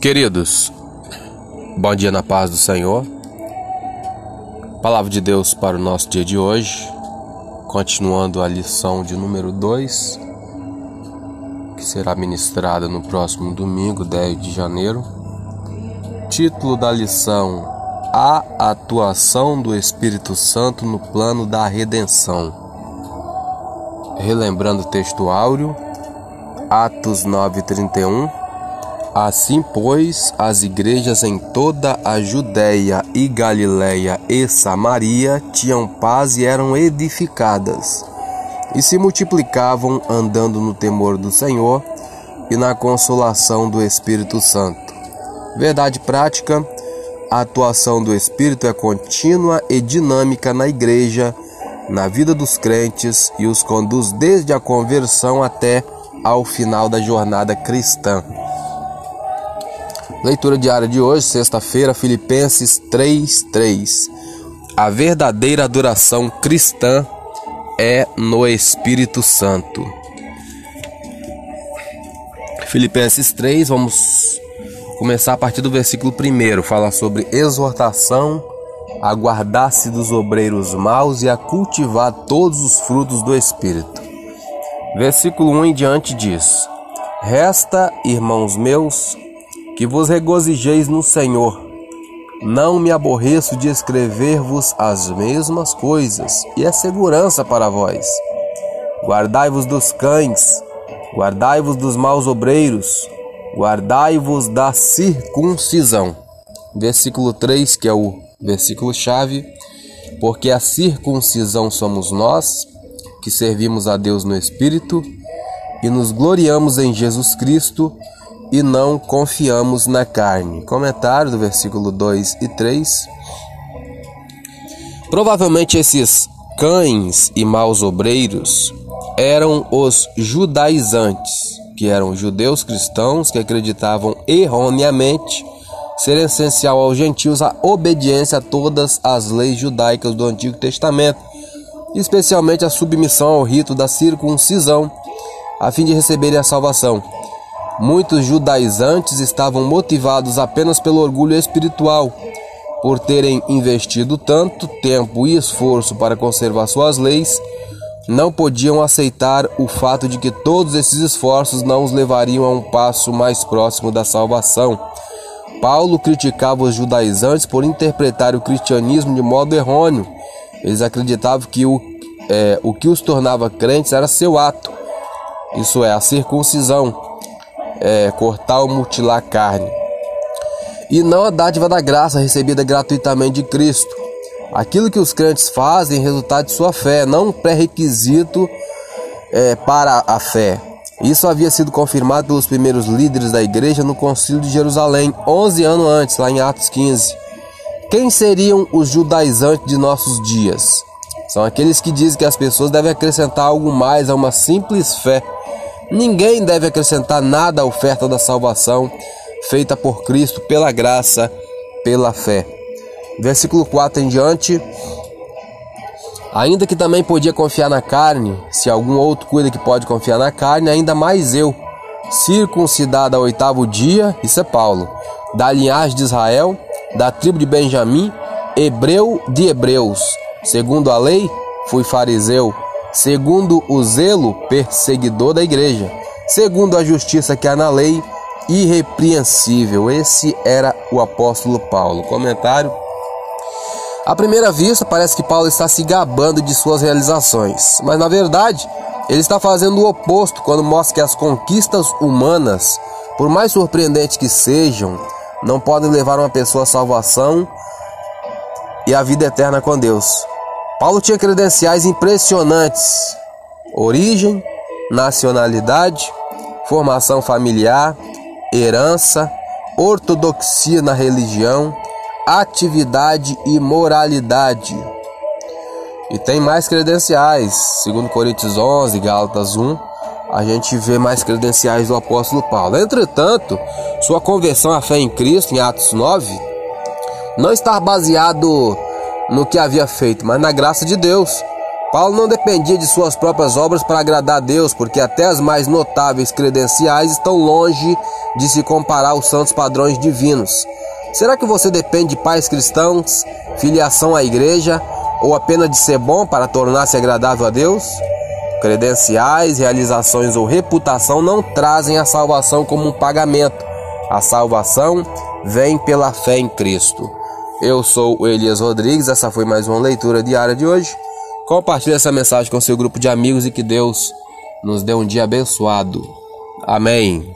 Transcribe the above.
Queridos, bom dia na paz do Senhor. Palavra de Deus para o nosso dia de hoje, continuando a lição de número 2, que será ministrada no próximo domingo, 10 de janeiro. Título da lição: A atuação do Espírito Santo no plano da redenção. Relembrando o texto áureo, Atos 9:31 Assim, pois, as igrejas em toda a Judéia e Galiléia e Samaria tinham paz e eram edificadas, e se multiplicavam andando no temor do Senhor e na consolação do Espírito Santo. Verdade prática: a atuação do Espírito é contínua e dinâmica na igreja, na vida dos crentes e os conduz desde a conversão até ao final da jornada cristã. Leitura diária de hoje, sexta-feira, Filipenses 3:3. A verdadeira adoração cristã é no Espírito Santo. Filipenses 3, vamos começar a partir do versículo 1, fala sobre exortação a guardar-se dos obreiros maus e a cultivar todos os frutos do Espírito. Versículo 1 em diante diz: Resta, irmãos meus, que vos regozijeis no Senhor. Não me aborreço de escrever-vos as mesmas coisas, e é segurança para vós. Guardai-vos dos cães, guardai-vos dos maus obreiros, guardai-vos da circuncisão. Versículo 3, que é o versículo chave, porque a circuncisão somos nós, que servimos a Deus no Espírito e nos gloriamos em Jesus Cristo e não confiamos na carne. Comentário do versículo 2 e 3. Provavelmente esses cães e maus obreiros eram os judaizantes, que eram judeus cristãos que acreditavam erroneamente ser essencial aos gentios a obediência a todas as leis judaicas do Antigo Testamento, especialmente a submissão ao rito da circuncisão, a fim de receberem a salvação. Muitos judaizantes estavam motivados apenas pelo orgulho espiritual, por terem investido tanto tempo e esforço para conservar suas leis, não podiam aceitar o fato de que todos esses esforços não os levariam a um passo mais próximo da salvação. Paulo criticava os judaizantes por interpretar o cristianismo de modo errôneo. Eles acreditavam que o, é, o que os tornava crentes era seu ato, isso é, a circuncisão é, cortar ou mutilar carne. E não a dádiva da graça recebida gratuitamente de Cristo. Aquilo que os crentes fazem é resultado de sua fé, não um pré-requisito é, para a fé. Isso havia sido confirmado pelos primeiros líderes da igreja no Concílio de Jerusalém, 11 anos antes, lá em Atos 15. Quem seriam os judaizantes de nossos dias? São aqueles que dizem que as pessoas devem acrescentar algo mais a uma simples fé Ninguém deve acrescentar nada à oferta da salvação feita por Cristo pela graça, pela fé. Versículo 4 em diante. Ainda que também podia confiar na carne, se algum outro cuida que pode confiar na carne, ainda mais eu, circuncidado ao oitavo dia, isso é Paulo, da linhagem de Israel, da tribo de Benjamim, hebreu de hebreus, segundo a lei, fui fariseu, segundo o zelo perseguidor da igreja, segundo a justiça que há na lei, irrepreensível. Esse era o apóstolo Paulo. Comentário. À primeira vista, parece que Paulo está se gabando de suas realizações, mas na verdade, ele está fazendo o oposto quando mostra que as conquistas humanas, por mais surpreendentes que sejam, não podem levar uma pessoa à salvação e à vida eterna com Deus. Paulo tinha credenciais impressionantes: origem, nacionalidade, formação familiar, herança, ortodoxia na religião, atividade e moralidade. E tem mais credenciais, segundo Coríntios 11, Gálatas 1, a gente vê mais credenciais do apóstolo Paulo. Entretanto, sua conversão à fé em Cristo, em Atos 9, não está baseado no que havia feito, mas na graça de Deus. Paulo não dependia de suas próprias obras para agradar a Deus, porque até as mais notáveis credenciais estão longe de se comparar aos santos padrões divinos. Será que você depende de pais cristãos, filiação à igreja ou apenas de ser bom para tornar-se agradável a Deus? Credenciais, realizações ou reputação não trazem a salvação como um pagamento. A salvação vem pela fé em Cristo. Eu sou o Elias Rodrigues, essa foi mais uma leitura diária de hoje. Compartilhe essa mensagem com seu grupo de amigos e que Deus nos dê um dia abençoado. Amém.